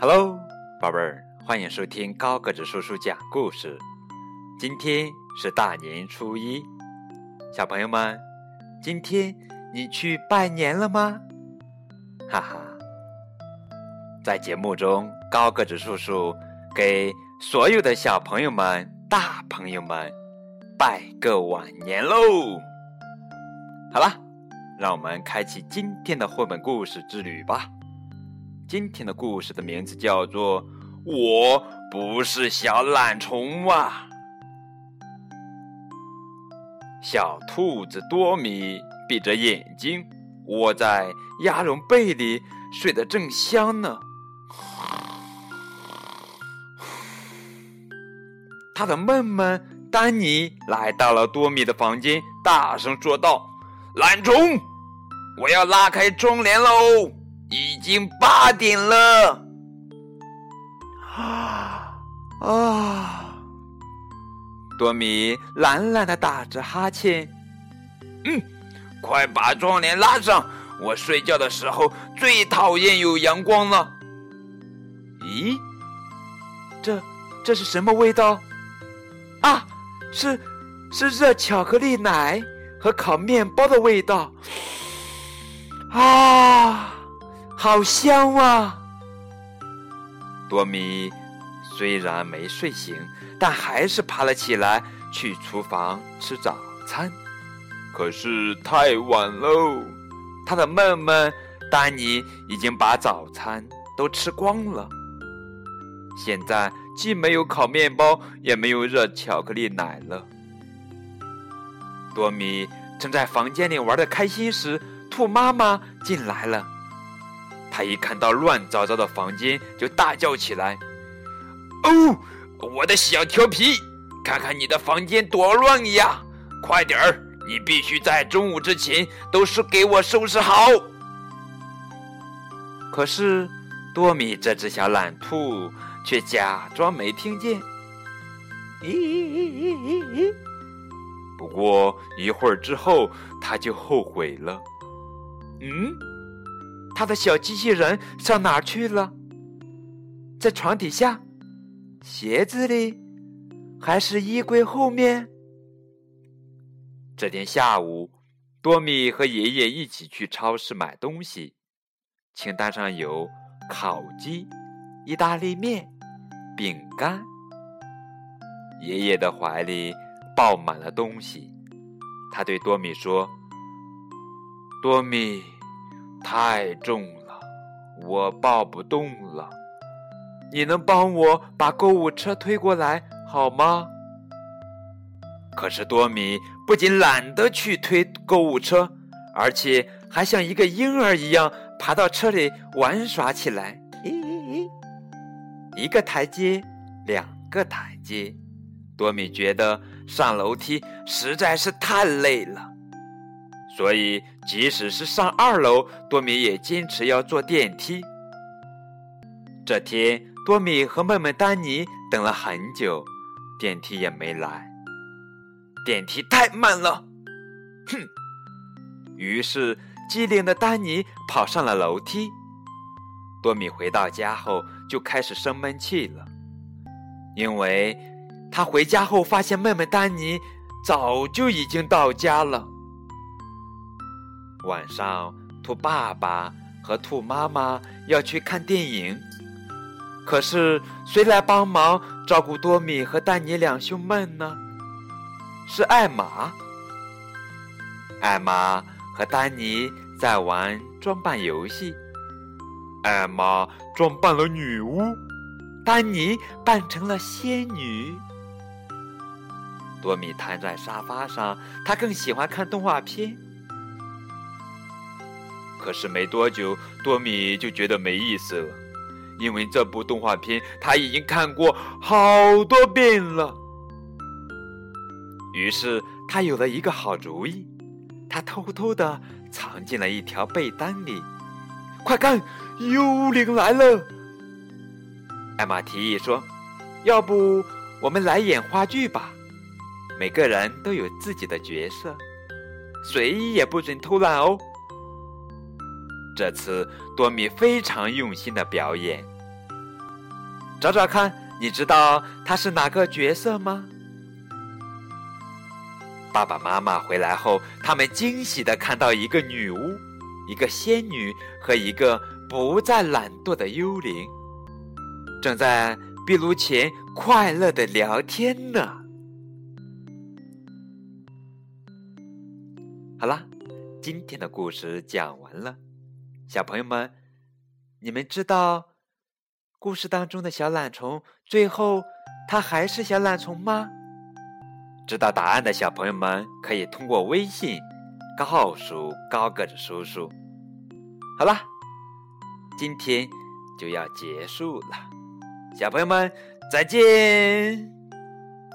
Hello，宝贝儿，欢迎收听高个子叔叔讲故事。今天是大年初一，小朋友们，今天你去拜年了吗？哈哈，在节目中，高个子叔叔给所有的小朋友们、大朋友们拜个晚年喽。好了，让我们开启今天的绘本故事之旅吧。今天的故事的名字叫做《我不是小懒虫》啊。小兔子多米闭着眼睛，窝在鸭绒被里，睡得正香呢。他的妹妹丹尼来到了多米的房间，大声说道：“懒虫，我要拉开窗帘喽！”已经八点了，啊啊！多米懒懒的打着哈欠，嗯，快把窗帘拉上，我睡觉的时候最讨厌有阳光了。咦，这这是什么味道？啊，是是热巧克力奶和烤面包的味道。啊！好香啊！多米虽然没睡醒，但还是爬了起来，去厨房吃早餐。可是太晚喽，他的妹妹丹尼已经把早餐都吃光了。现在既没有烤面包，也没有热巧克力奶了。多米正在房间里玩的开心时，兔妈妈进来了。他一看到乱糟糟的房间，就大叫起来：“哦，我的小调皮，看看你的房间多乱呀！快点儿，你必须在中午之前都是给我收拾好。”可是多米这只小懒兔却假装没听见。咦咦咦咦咦！不过一会儿之后，他就后悔了。嗯。他的小机器人上哪儿去了？在床底下、鞋子里，还是衣柜后面？这天下午，多米和爷爷一起去超市买东西，清单上有烤鸡、意大利面、饼干。爷爷的怀里抱满了东西，他对多米说：“多米。”太重了，我抱不动了。你能帮我把购物车推过来好吗？可是多米不仅懒得去推购物车，而且还像一个婴儿一样爬到车里玩耍起来。一个台阶，两个台阶，多米觉得上楼梯实在是太累了。所以，即使是上二楼，多米也坚持要坐电梯。这天，多米和妹妹丹尼等了很久，电梯也没来。电梯太慢了，哼！于是，机灵的丹尼跑上了楼梯。多米回到家后就开始生闷气了，因为他回家后发现妹妹丹尼早就已经到家了。晚上，兔爸爸和兔妈妈要去看电影，可是谁来帮忙照顾多米和丹尼两兄妹呢？是艾玛。艾玛和丹尼在玩装扮游戏，艾玛装扮了女巫，丹尼扮成了仙女。多米瘫在沙发上，他更喜欢看动画片。可是没多久，多米就觉得没意思了，因为这部动画片他已经看过好多遍了。于是他有了一个好主意，他偷偷的藏进了一条被单里。快看，幽灵来了！艾玛提议说：“要不我们来演话剧吧？每个人都有自己的角色，谁也不准偷懒哦。”这次多米非常用心的表演，找找看，你知道他是哪个角色吗？爸爸妈妈回来后，他们惊喜的看到一个女巫、一个仙女和一个不再懒惰的幽灵，正在壁炉前快乐的聊天呢。好啦，今天的故事讲完了，小朋友们，你们知道故事当中的小懒虫最后它还是小懒虫吗？知道答案的小朋友们可以通过微信告诉高个子叔叔。好了，今天就要结束了，小朋友们再见。